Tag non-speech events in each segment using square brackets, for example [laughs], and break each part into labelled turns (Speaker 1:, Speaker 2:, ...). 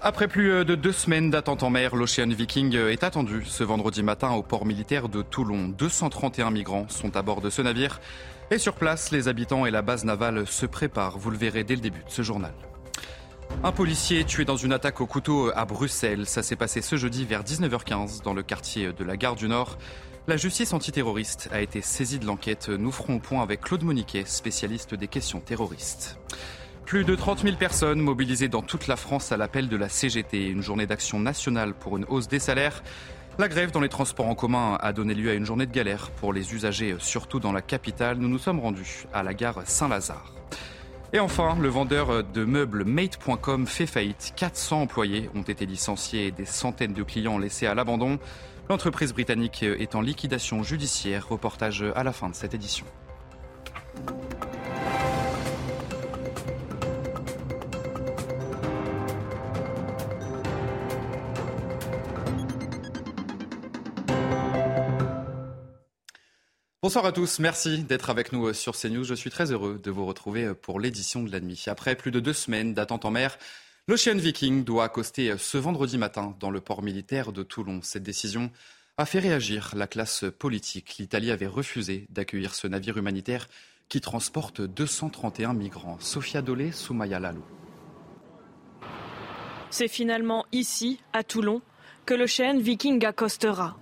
Speaker 1: Après plus de deux semaines d'attente en mer, l'Ocean Viking est attendu ce vendredi matin au port militaire de Toulon. 231 migrants sont à bord de ce navire. Et sur place, les habitants et la base navale se préparent. Vous le verrez dès le début de ce journal. Un policier tué dans une attaque au couteau à Bruxelles. Ça s'est passé ce jeudi vers 19h15 dans le quartier de la gare du Nord. La justice antiterroriste a été saisie de l'enquête. Nous ferons point avec Claude Moniquet, spécialiste des questions terroristes. Plus de 30 000 personnes mobilisées dans toute la France à l'appel de la CGT, une journée d'action nationale pour une hausse des salaires. La grève dans les transports en commun a donné lieu à une journée de galère pour les usagers, surtout dans la capitale. Nous nous sommes rendus à la gare Saint-Lazare. Et enfin, le vendeur de meubles Mate.com fait faillite. 400 employés ont été licenciés et des centaines de clients laissés à l'abandon. L'entreprise britannique est en liquidation judiciaire. Reportage à la fin de cette édition. Bonsoir à tous, merci d'être avec nous euh, sur CNews. Je suis très heureux de vous retrouver euh, pour l'édition de la nuit. Après plus de deux semaines d'attente en mer, l'Ocean Viking doit accoster euh, ce vendredi matin dans le port militaire de Toulon. Cette décision a fait réagir la classe politique. L'Italie avait refusé d'accueillir ce navire humanitaire qui transporte 231 migrants. Sofia Dolé, Soumaya Lalou.
Speaker 2: C'est finalement ici, à Toulon, que l'Ocean Viking accostera.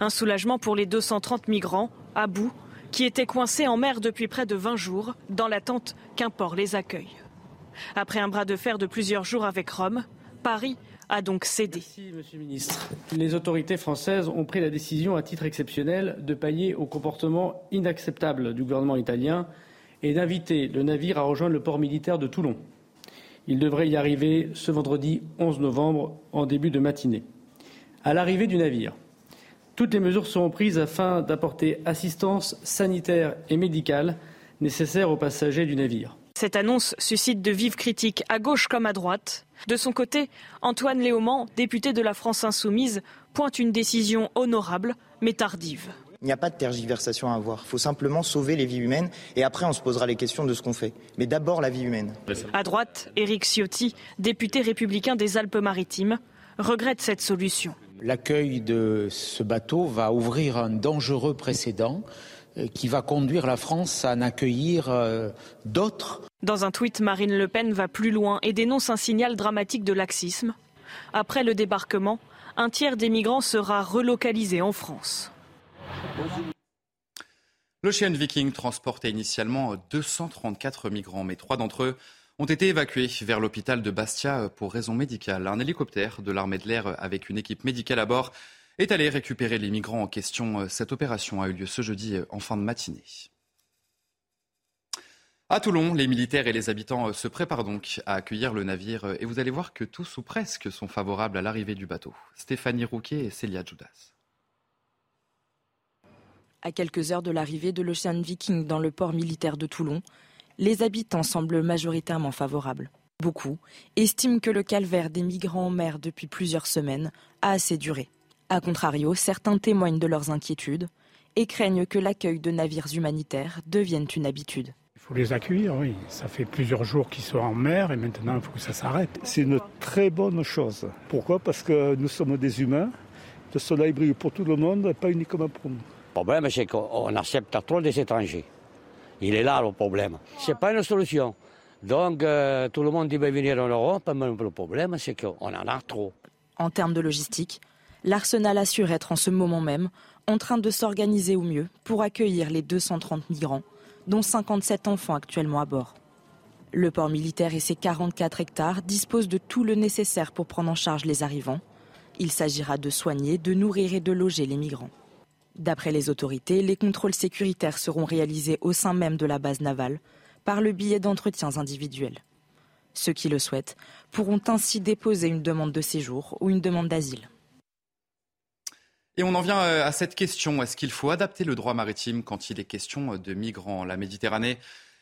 Speaker 2: Un soulagement pour les 230 migrants à bout qui étaient coincés en mer depuis près de 20 jours dans l'attente qu'un port les accueille. Après un bras de fer de plusieurs jours avec Rome, Paris a donc cédé.
Speaker 3: Merci, Monsieur le Ministre. Les autorités françaises ont pris la décision à titre exceptionnel de pailler au comportement inacceptable du gouvernement italien et d'inviter le navire à rejoindre le port militaire de Toulon. Il devrait y arriver ce vendredi 11 novembre en début de matinée. À l'arrivée du navire, toutes les mesures seront prises afin d'apporter assistance sanitaire et médicale nécessaire aux passagers du navire.
Speaker 2: Cette annonce suscite de vives critiques à gauche comme à droite. De son côté, Antoine Léaumont, député de la France insoumise, pointe une décision honorable mais tardive.
Speaker 4: Il n'y a pas de tergiversation à avoir. Il faut simplement sauver les vies humaines et après on se posera les questions de ce qu'on fait. Mais d'abord la vie humaine.
Speaker 2: À droite, Éric Ciotti, député républicain des Alpes-Maritimes, regrette cette solution.
Speaker 5: L'accueil de ce bateau va ouvrir un dangereux précédent euh, qui va conduire la France à en accueillir euh, d'autres.
Speaker 2: Dans un tweet, Marine Le Pen va plus loin et dénonce un signal dramatique de laxisme. Après le débarquement, un tiers des migrants sera relocalisé en France.
Speaker 1: L'Ocean Viking transportait initialement 234 migrants, mais trois d'entre eux ont été évacués vers l'hôpital de Bastia pour raison médicale. Un hélicoptère de l'armée de l'air avec une équipe médicale à bord est allé récupérer les migrants en question. Cette opération a eu lieu ce jeudi en fin de matinée. À Toulon, les militaires et les habitants se préparent donc à accueillir le navire et vous allez voir que tous ou presque sont favorables à l'arrivée du bateau. Stéphanie Rouquet et Célia Judas.
Speaker 6: À quelques heures de l'arrivée de l'Ocean Viking dans le port militaire de Toulon, les habitants semblent majoritairement favorables. Beaucoup estiment que le calvaire des migrants en mer depuis plusieurs semaines a assez duré. A contrario, certains témoignent de leurs inquiétudes et craignent que l'accueil de navires humanitaires devienne une habitude.
Speaker 7: Il faut les accueillir, oui. Ça fait plusieurs jours qu'ils sont en mer et maintenant il faut que ça s'arrête.
Speaker 8: C'est une très bonne chose. Pourquoi? Parce que nous sommes des humains. Le soleil brille pour tout le monde, pas uniquement pour nous.
Speaker 9: Le problème, c'est qu'on accepte trop des étrangers. Il est là le problème. Ce n'est pas une solution. Donc euh, tout le monde va venir en Europe, mais le problème c'est qu'on en a trop.
Speaker 6: En termes de logistique, l'Arsenal assure être en ce moment même en train de s'organiser au mieux pour accueillir les 230 migrants, dont 57 enfants actuellement à bord. Le port militaire et ses 44 hectares disposent de tout le nécessaire pour prendre en charge les arrivants. Il s'agira de soigner, de nourrir et de loger les migrants. D'après les autorités, les contrôles sécuritaires seront réalisés au sein même de la base navale par le biais d'entretiens individuels. Ceux qui le souhaitent pourront ainsi déposer une demande de séjour ou une demande d'asile.
Speaker 1: Et on en vient euh, à cette question. Est-ce qu'il faut adapter le droit maritime quand il est question de migrants? La Méditerranée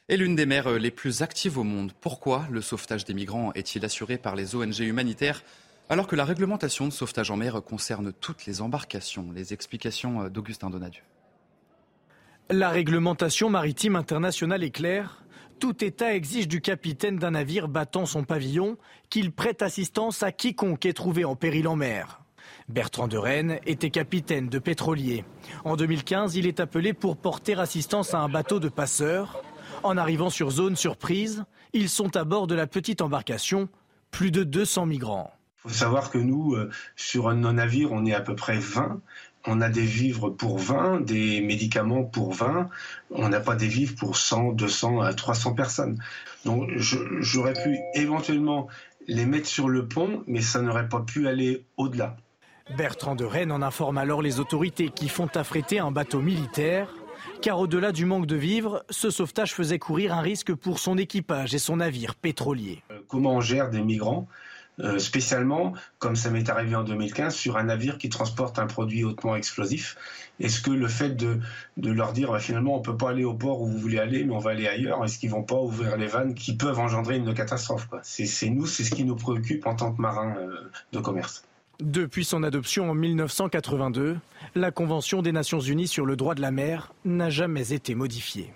Speaker 1: est l'une des mers les plus actives au monde. Pourquoi le sauvetage des migrants est-il assuré par les ONG humanitaires? Alors que la réglementation de sauvetage en mer concerne toutes les embarcations. Les explications euh, d'Augustin Donadieu.
Speaker 10: La réglementation maritime internationale est claire. Tout État exige du capitaine d'un navire battant son pavillon qu'il prête assistance à quiconque est trouvé en péril en mer. Bertrand de Rennes était capitaine de pétrolier. En 2015, il est appelé pour porter assistance à un bateau de passeurs. En arrivant sur zone surprise, ils sont à bord de la petite embarcation, plus de 200 migrants.
Speaker 11: Il faut savoir que nous, euh, sur nos navires, on est à peu près 20. On a des vivres pour 20, des médicaments pour 20. On n'a pas des vivres pour 100, 200, 300 personnes. Donc j'aurais pu éventuellement les mettre sur le pont, mais ça n'aurait pas pu aller au-delà.
Speaker 10: Bertrand de Rennes en informe alors les autorités qui font affréter un bateau militaire, car au-delà du manque de vivres, ce sauvetage faisait courir un risque pour son équipage et son navire pétrolier.
Speaker 11: Euh, comment on gère des migrants? Euh, spécialement, comme ça m'est arrivé en 2015, sur un navire qui transporte un produit hautement explosif. Est-ce que le fait de, leur dire bah, finalement on peut pas aller au port où vous voulez aller, mais on va aller ailleurs, est-ce qu'ils vont pas ouvrir les vannes qui peuvent engendrer une catastrophe C'est nous, c'est ce qui nous préoccupe en tant que marins euh, de commerce.
Speaker 10: Depuis son adoption en 1982, la Convention des Nations Unies sur le droit de la mer n'a jamais été modifiée.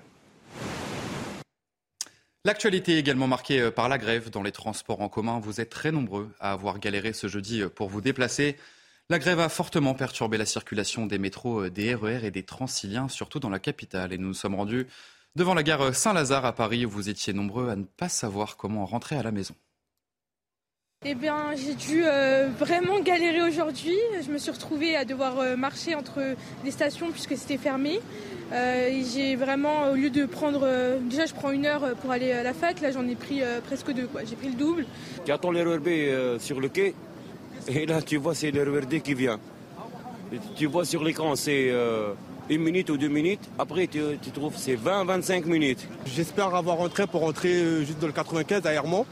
Speaker 1: L'actualité est également marquée euh, par la grève dans les transports en commun. Vous êtes très nombreux à avoir galéré ce jeudi euh, pour vous déplacer. La grève a fortement perturbé la circulation des métros, euh, des RER et des Transiliens, surtout dans la capitale. Et nous nous sommes rendus devant la gare Saint-Lazare à Paris où vous étiez nombreux à ne pas savoir comment rentrer à la maison.
Speaker 12: Eh bien, j'ai dû vraiment galérer aujourd'hui. Je me suis retrouvée à devoir marcher entre les stations puisque c'était fermé. Euh, j'ai vraiment, au lieu de prendre, déjà je prends une heure pour aller à la fac, là j'en ai pris presque deux. J'ai pris le double.
Speaker 13: Tu attends l'erreur B sur le quai et là tu vois c'est l'erreur D qui vient. tu vois sur l'écran c'est une minute ou deux minutes. Après, tu, trouves c'est 20-25 minutes.
Speaker 14: J'espère avoir un train pour rentrer juste dans le 95 à Hermont.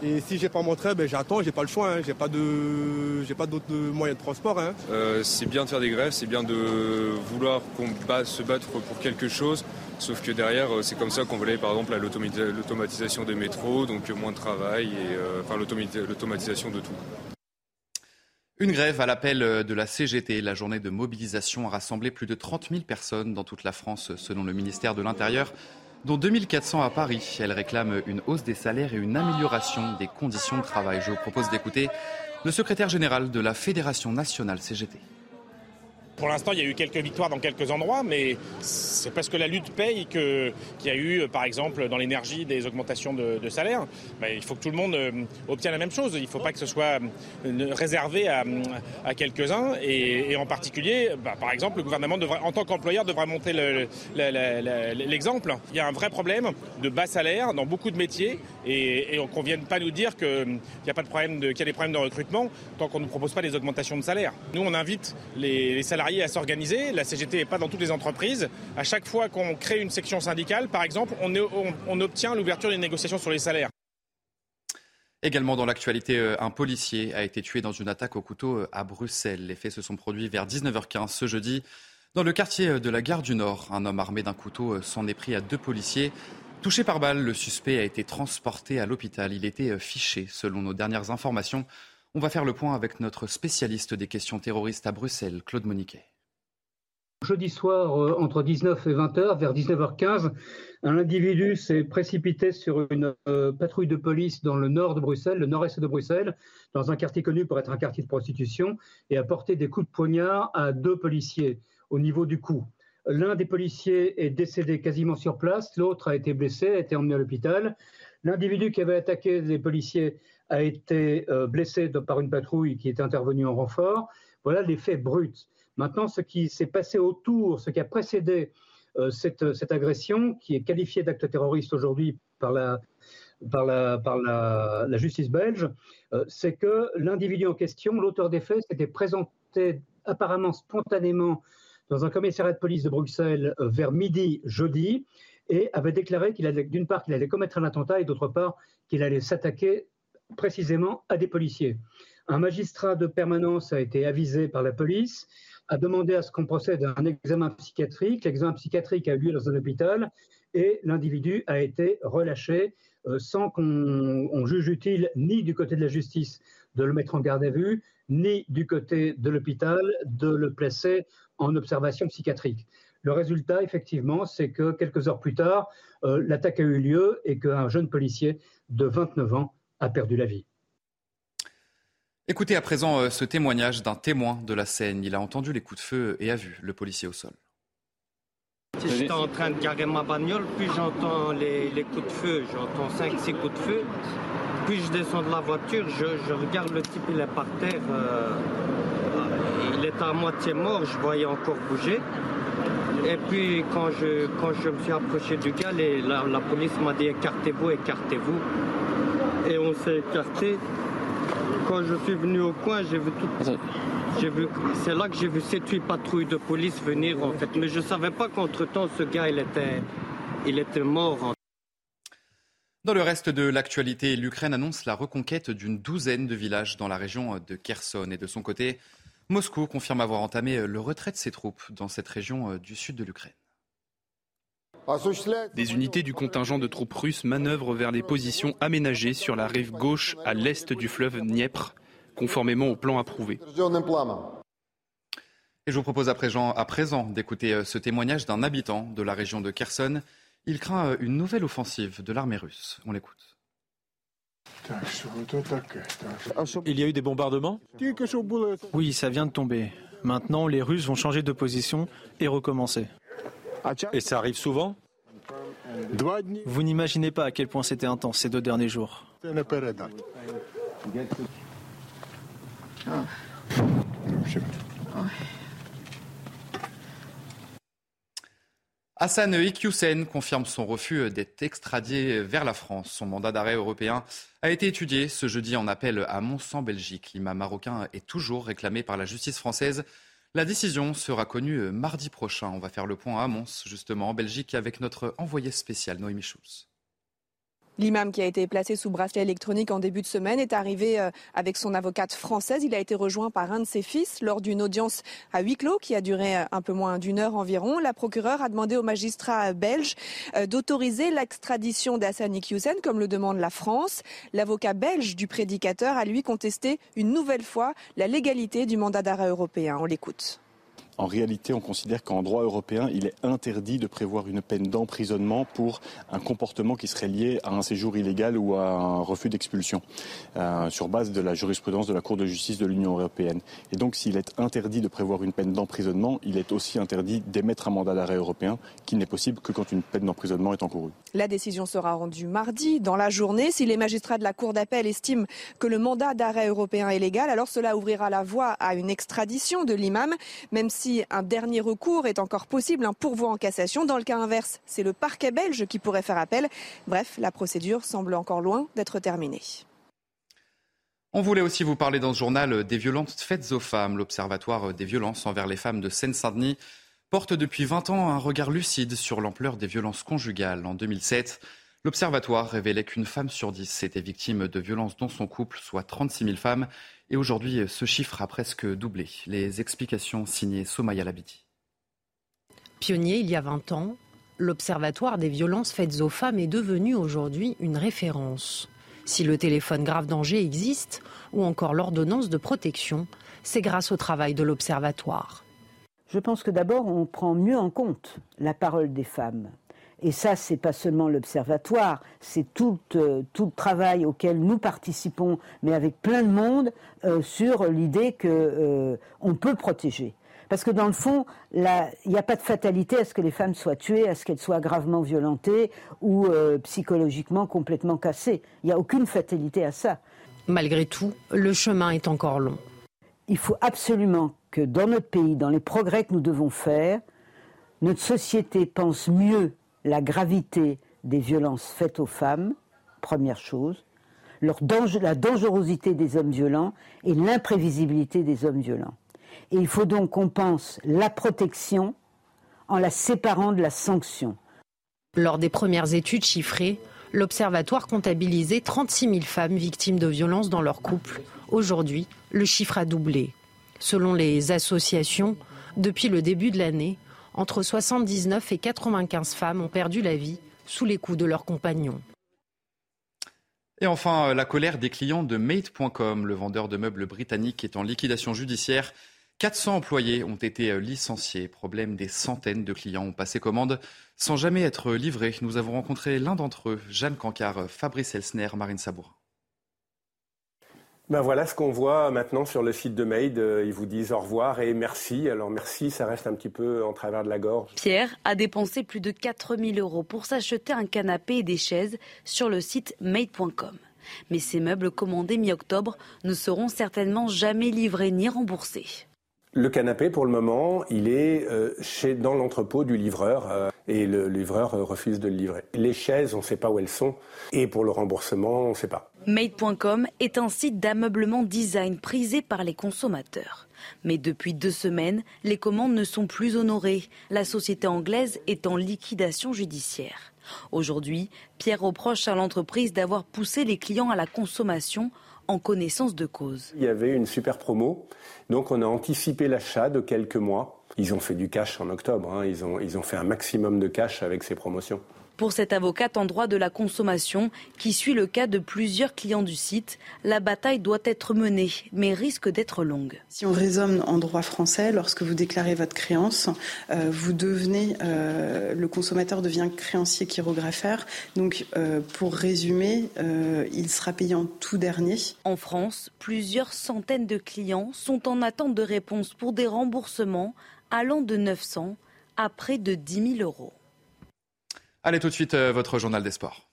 Speaker 14: Et si j'ai pas mon train, ben j'attends, j'ai pas le choix, hein. j'ai pas de, j'ai pas d'autres moyens de transport. Hein.
Speaker 15: Euh, c'est bien de faire des grèves, c'est bien de vouloir se battre pour quelque chose. Sauf que derrière, euh, c'est comme ça qu'on voulait par exemple l'automatisation des métros, donc moins de travail et euh, enfin l'automatisation de tout.
Speaker 1: Une grève à l'appel de la CGT. La journée de mobilisation a rassemblé plus de 30 000 personnes dans toute la France, selon le ministère de l'Intérieur dont 2400 à Paris. Elle réclame une hausse des salaires et une amélioration des conditions de travail. Je vous propose d'écouter le secrétaire général de la Fédération nationale CGT.
Speaker 16: Pour l'instant, il y a eu quelques victoires dans quelques endroits, mais c'est parce que la lutte paye qu'il y a eu, par exemple, dans l'énergie, des augmentations de, salaire. Ben, il faut que tout le monde euh, obtienne la même chose. Il ne faut pas que ce soit euh, réservé à, quelques-uns. Et, en particulier, ben, par exemple, le gouvernement, en tant qu'employeur, devrait montrer l'exemple. il y a un vrai problème de bas salaire dans beaucoup de métiers et, qu'on ne vienne pas nous dire qu'il y a des problèmes de recrutement tant qu'on ne nous propose pas des augmentations de salaire. Nous, on invite les salariés à s'organiser. La CGT n'est pas dans toutes les entreprises. À chaque fois qu'on crée une section syndicale, par exemple, on, obtient l'ouverture des négociations sur les salaires.
Speaker 1: Également dans l'actualité, euh, un policier a été tué dans une attaque au couteau euh, à Bruxelles. Les faits se sont produits vers 19h15 ce jeudi dans le quartier euh, de la gare du Nord. Un homme armé d'un couteau s'en est pris à deux policiers. Touché par balle, le suspect a été transporté à l'hôpital. Il était fiché, selon nos dernières informations. On va faire le point avec notre spécialiste des questions terroristes à Bruxelles, Claude Moniquet.
Speaker 17: Jeudi soir, euh, entre 19 et 20 h vers 19h15, un individu s'est précipité sur une euh, patrouille de police dans le nord de Bruxelles, le nord-est de Bruxelles, dans un quartier connu pour être un quartier de prostitution, et a porté des coups de poignard à deux policiers au niveau du cou. L'un des policiers est décédé quasiment sur place, l'autre a été blessé, a été emmené à l'hôpital. L'individu qui avait attaqué les policiers a été euh, blessé par une patrouille qui est intervenue en renfort. Voilà les faits bruts. Maintenant, ce qui s'est passé autour, ce qui a précédé euh, cette, agression, qui est qualifiée d'acte terroriste aujourd'hui par la, par la, par la, justice belge, euh, c'est que l'individu en question, l'auteur des faits, s'était présenté apparemment spontanément dans un commissariat de police de Bruxelles vers midi jeudi et avait déclaré qu'il allait, d'une part, qu'il allait commettre un attentat et d'autre part, qu'il allait s'attaquer précisément à des policiers. Un magistrat de permanence a été avisé par la police, a demandé à ce qu'on procède à un examen psychiatrique. L'examen psychiatrique a eu lieu dans un hôpital et l'individu a été relâché euh, sans qu'on juge utile ni du côté de la justice de le mettre en garde à vue, ni du côté de l'hôpital de le placer en observation psychiatrique. Le résultat, effectivement, c'est que quelques heures plus tard, euh, l'attaque a eu lieu et qu'un jeune policier de 29 ans a perdu la vie.
Speaker 1: Écoutez à présent euh, ce témoignage d'un témoin de la scène. Il a entendu les coups de feu et a vu le policier au sol.
Speaker 18: J'étais en train de garer ma bagnole, puis j'entends les, coups de feu, j'entends 5-6 coups de feu. Puis je descends de la voiture, je, regarde le type, il est par terre. Euh, il est à moitié mort, je voyais encore bouger. Et puis quand je, quand je me suis approché du gars, la, la police m'a dit écartez-vous, écartez-vous. Et on s'est écarté. Quand je suis venu au coin, j'ai vu tout. c'est là que j'ai vu 7-8 patrouilles de police venir en fait. Mais je ne savais pas qu'entre-temps, ce gars, il était, il était mort.
Speaker 1: Dans le reste de l'actualité, l'Ukraine annonce la reconquête d'une douzaine de villages dans la région de Kherson. Et de son côté, Moscou confirme avoir entamé le retrait de ses troupes dans cette région du sud de l'Ukraine.
Speaker 19: Des unités du contingent de troupes russes manœuvrent vers les positions aménagées sur la rive gauche à l'est du fleuve Dniepr, conformément au plan approuvé.
Speaker 1: Et je vous propose à présent, d'écouter euh, ce témoignage d'un habitant de la région de Kherson. Il craint euh, une nouvelle offensive de l'armée russe. On l'écoute.
Speaker 20: Il y a eu des bombardements?
Speaker 21: Oui, ça vient de tomber. Maintenant, les Russes vont changer de position et recommencer.
Speaker 20: Et ça arrive souvent
Speaker 21: Vous n'imaginez pas à quel point c'était intense ces deux derniers jours.
Speaker 1: Hassan Iqiyoussen confirme son refus d'être extradé vers la France. Son mandat d'arrêt européen a été étudié ce jeudi en appel à Mons en Belgique. L'imam marocain est toujours réclamé par la justice française la décision sera connue euh, mardi prochain. On va faire le point à Mons, justement, en Belgique, avec notre envoyé spécial, Noémie Schulz.
Speaker 22: L'imam qui a été placé sous bracelet électronique en début de semaine est arrivé euh, avec son avocate française. Il a été rejoint par un de ses fils lors d'une audience à huis clos qui a duré euh, un peu moins d'une heure environ. La procureure a demandé au magistrat belge euh, d'autoriser l'extradition d'Hassani Hussein comme le demande la France. L'avocat belge du prédicateur a lui contesté une nouvelle fois la légalité du mandat d'arrêt européen. On l'écoute.
Speaker 23: En réalité, on considère qu'en droit européen, il est interdit de prévoir une peine d'emprisonnement pour un comportement qui serait lié à un séjour illégal ou à un refus d'expulsion, euh, sur base de la jurisprudence de la Cour de justice de l'Union européenne. Et donc, s'il est interdit de prévoir une peine d'emprisonnement, il est aussi interdit d'émettre un mandat d'arrêt européen, qui n'est possible que quand une peine d'emprisonnement est encourue.
Speaker 22: La décision sera rendue mardi, dans la journée. Si les magistrats de la Cour d'appel estiment que le mandat d'arrêt européen est légal, alors cela ouvrira la voie à une extradition de l'imam, même si un dernier recours est encore possible, un pourvoi en cassation. Dans le cas inverse, c'est le parquet belge qui pourrait faire appel. Bref, la procédure semble encore loin d'être terminée.
Speaker 1: On voulait aussi vous parler dans ce journal des violences faites aux femmes. L'Observatoire des violences envers les femmes de Seine-Saint-Denis porte depuis 20 ans un regard lucide sur l'ampleur des violences conjugales. En 2007, l'Observatoire révélait qu'une femme sur dix était victime de violences dans son couple, soit 36 000 femmes. Et aujourd'hui, ce chiffre a presque doublé. Les explications signées Somaya Labidi.
Speaker 24: Pionnier il y a 20 ans, l'Observatoire des violences faites aux femmes est devenu aujourd'hui une référence. Si le téléphone grave danger existe, ou encore l'ordonnance de protection, c'est grâce au travail de l'Observatoire.
Speaker 25: Je pense que d'abord, on prend mieux en compte la parole des femmes. Et ça, c'est pas seulement l'observatoire, c'est tout, euh, tout le travail auquel nous participons, mais avec plein de monde, euh, sur l'idée que euh, on peut protéger. Parce que dans le fond, il n'y a pas de fatalité à ce que les femmes soient tuées, à ce qu'elles soient gravement violentées ou psychologiquement complètement cassées. Il n'y a aucune fatalité à ça.
Speaker 24: Malgré tout, le chemin est encore long.
Speaker 25: Il faut absolument que dans notre pays, dans les progrès que nous devons faire, notre société pense mieux la gravité des violences faites aux femmes, première chose, la dangerosité des hommes violents et l'imprévisibilité des hommes violents. Et il faut donc qu'on pense la protection en la séparant de la sanction.
Speaker 24: Lors des premières études chiffrées, l'Observatoire comptabilisait 36 000 femmes victimes de violences dans leur couple. Aujourd'hui, le chiffre a doublé. Selon les associations, depuis le début de l'année, entre 79 et 95 femmes ont perdu la vie sous les coups de leurs compagnons.
Speaker 1: Et enfin, la colère des clients de Mate.com, le vendeur de meubles britannique est en liquidation judiciaire. 400 employés ont été licenciés. Problème, des centaines de clients ont passé commande sans jamais être livrés. Nous avons rencontré l'un d'entre eux, Jeanne Cancard, Fabrice Elsner, Marine Sabour.
Speaker 26: Ben voilà ce qu'on voit maintenant sur le site de Made. Euh, ils vous disent au revoir et merci. Alors merci, ça reste un petit peu en travers de la gorge.
Speaker 27: Pierre a dépensé plus de 4000 euros pour s'acheter un canapé et des chaises sur le site made.com. Mais ces meubles commandés mi-octobre ne seront certainement jamais livrés ni remboursés.
Speaker 26: Le canapé, pour le moment, il est euh, chez, dans l'entrepôt du livreur euh, et le livreur refuse de le livrer. Les chaises, on ne sait pas où elles sont et pour le remboursement, on ne sait pas.
Speaker 27: Made.com est un site d'ameublement design prisé par les consommateurs. Mais depuis deux semaines, les commandes ne sont plus honorées. La société anglaise est en liquidation judiciaire. Aujourd'hui, Pierre reproche à l'entreprise d'avoir poussé les clients à la consommation en connaissance de cause.
Speaker 26: Il y avait une super promo, donc on a anticipé l'achat de quelques mois. Ils ont fait du cash en octobre, hein. ils, ont, ils ont fait un maximum de cash avec ces promotions.
Speaker 27: Pour cette avocate en droit de la consommation, qui suit le cas de plusieurs clients du site, la bataille doit être menée, mais risque d'être longue.
Speaker 28: Si on raisonne en droit français, lorsque vous déclarez votre créance, euh, vous devenez, euh, le consommateur devient créancier chirographaire. Donc, euh, pour résumer, il sera payé en tout dernier.
Speaker 27: En France, plusieurs centaines de clients sont en attente de réponse pour des remboursements allant de 900 à près de 10 000 euros.
Speaker 1: Allez tout de suite, euh, votre journal des sports.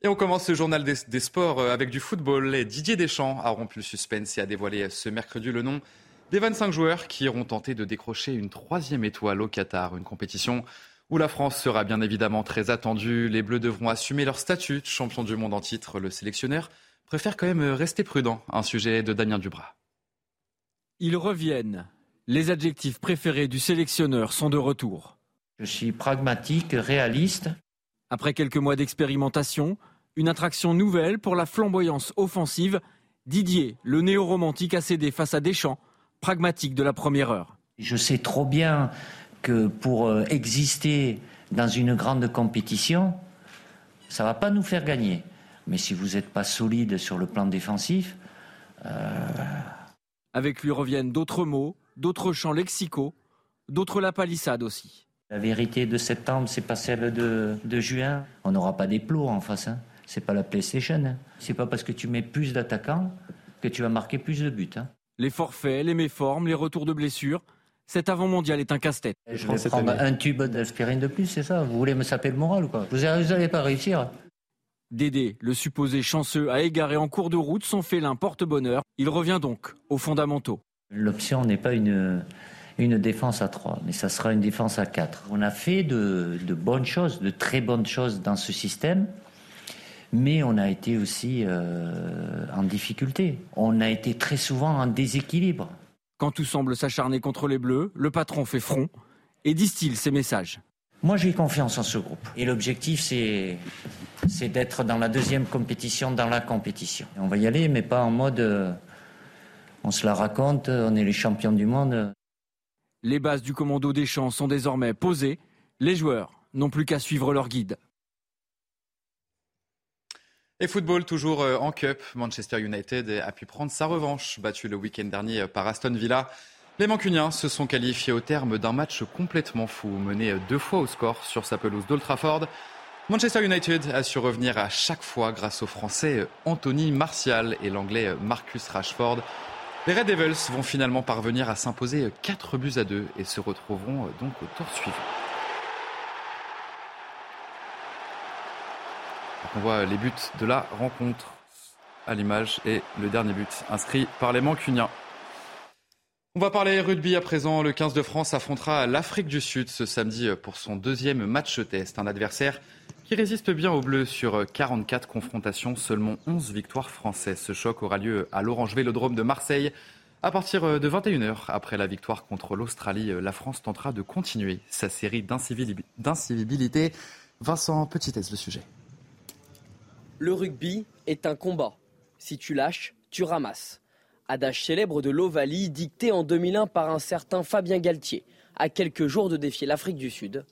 Speaker 1: Et on commence ce journal des, sports euh, avec du football. Didier Deschamps a rompu le suspense et a dévoilé ce mercredi le nom des 25 joueurs qui iront tenter de décrocher une troisième étoile au Qatar, une compétition où la France sera bien évidemment très attendue. Les Bleus devront assumer leur statut de champion du monde en titre. Le sélectionneur préfère quand même rester prudent. Un sujet de Damien Dubras.
Speaker 29: Ils reviennent les adjectifs préférés du sélectionneur sont de retour.
Speaker 30: Je suis pragmatique, réaliste.
Speaker 29: Après quelques mois d'expérimentation, une attraction nouvelle pour la flamboyance offensive, Didier, le néo-romantique, a cédé face à Deschamps, pragmatique de la première heure.
Speaker 30: Je sais trop bien que pour euh, exister dans une grande compétition, ça ne va pas nous faire gagner. Mais si vous n'êtes pas solide sur le plan défensif. Euh,
Speaker 29: Avec lui reviennent d'autres mots, d'autres champs lexicaux, d'autres la palissade aussi.
Speaker 30: La vérité de septembre, c'est pas celle de, juin. On n'aura pas des plots en face. Hein. C'est pas la PlayStation. Hein. C'est pas parce que tu mets plus d'attaquants que tu vas marquer plus de buts. Hein.
Speaker 29: Les forfaits, les méformes, les retours de blessures. Cet avant-mondial est un casse-tête.
Speaker 30: Je vais prendre un tube d'aspirine de plus, c'est ça Vous voulez me saper le moral ou quoi? Vous n'allez pas réussir.
Speaker 29: Dédé, le supposé chanceux, a égaré en cours de route son félin porte-bonheur. Il revient donc aux fondamentaux.
Speaker 30: L'option n'est pas une, une défense à 3, mais ça sera une défense à 4. On a fait de, bonnes choses, de très bonnes choses dans ce système, mais on a été aussi euh, en difficulté. On a été très souvent en déséquilibre.
Speaker 29: Quand tout semble s'acharner contre les Bleus, le patron fait front et distille ses messages.
Speaker 30: Moi, j'ai confiance en ce groupe. Et l'objectif, c'est, c'est d'être dans la deuxième compétition, dans la compétition. On va y aller, mais pas en mode euh, on se la raconte, on est les champions du monde.
Speaker 29: Les bases du commando des champs sont désormais posées. Les joueurs n'ont plus qu'à suivre leur guide.
Speaker 1: Et football, toujours euh, en Cup, Manchester United a pu prendre sa revanche, battu le week-end dernier par Aston Villa. Les Mancuniens se sont qualifiés au terme d'un match complètement fou, mené deux fois au score sur sa pelouse d'Old Trafford. Manchester United a su revenir à chaque fois grâce aux Français Anthony Martial et l'Anglais Marcus Rashford. Les Red Devils vont finalement parvenir à s'imposer 4 buts à 2 et se retrouveront donc au tour suivant. On voit les buts de la rencontre à l'image et le dernier but inscrit par les Mancuniens. On va parler rugby à présent. Le 15 de France affrontera l'Afrique du Sud ce samedi pour son deuxième match test. Un adversaire qui résiste bien au bleu sur 44 confrontations, seulement 11 victoires françaises. Ce choc aura lieu à l'Orange Vélodrome de Marseille. À partir de 21h, après la victoire contre l'Australie, la France tentera de continuer sa série d'incivilités. Vincent Petitès, le sujet.
Speaker 31: Le rugby est un combat. Si tu lâches, tu ramasses. Adage célèbre de l'Ovalie, dicté en 2001 par un certain Fabien Galtier, à quelques jours de défier l'Afrique du Sud.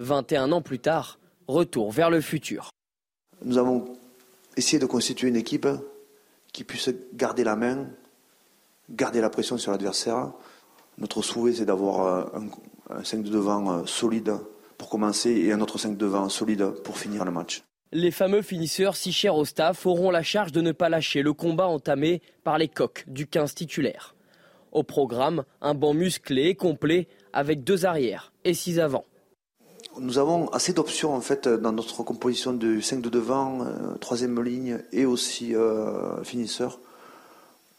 Speaker 31: 21 ans plus tard, Retour vers le futur.
Speaker 32: Nous avons essayé de constituer une équipe
Speaker 33: qu'ils puissent garder la main, garder la pression sur l'adversaire. Notre souhait, c'est d'avoir un, 5 de devant solide pour commencer et un autre 5 de devant solide pour finir le match.
Speaker 31: Les fameux finisseurs si chers au staff auront la charge de ne pas lâcher le combat entamé par les coqs du 15 titulaire. Au programme, un banc musclé et complet avec deux arrières et six avant.
Speaker 33: Nous avons assez d'options en fait dans notre composition de 5 de devant, euh, troisième ligne et aussi euh, finisseur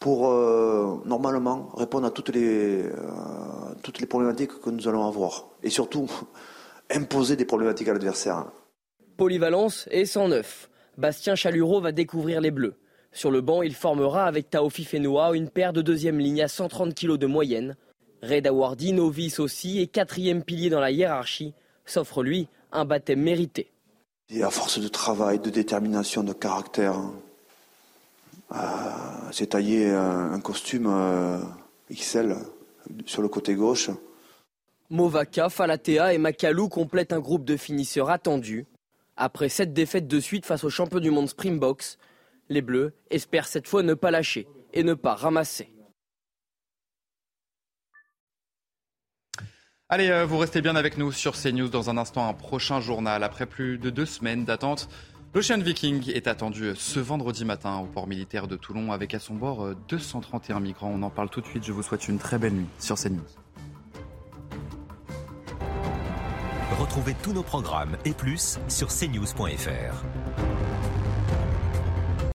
Speaker 33: pour euh, normalement répondre à toutes les, toutes les problématiques que nous allons avoir. Et surtout, [laughs] imposer des problématiques à l'adversaire.
Speaker 31: Polyvalence et 109. Bastien Chalureau va découvrir les Bleus. Sur le banc, il formera avec Taofi Fenoua une paire de deuxième ligne à 130 kg de moyenne. Reda Wardi, novice aussi, et quatrième pilier dans la hiérarchie, s'offre lui un baptême mérité.
Speaker 33: Et à force de travail, de détermination, de caractère, c'est euh, taillé un, costume euh, XL sur le côté gauche.
Speaker 31: Movaka, Falatea et Makalou complètent un groupe de finisseurs attendus. Après sept défaites de suite face aux champions du monde Springboks, les Bleus espèrent cette fois ne pas lâcher et ne pas ramasser.
Speaker 1: Allez, euh, vous restez bien avec nous sur CNews dans un instant, un prochain journal. Après plus de deux semaines d'attente, l'Ocean Viking est attendu ce vendredi matin au port militaire de Toulon avec à son bord 231 euh, migrants. On en parle tout de suite. Je vous souhaite une très belle nuit sur CNews.
Speaker 34: Retrouvez tous nos programmes et plus sur cnews.fr.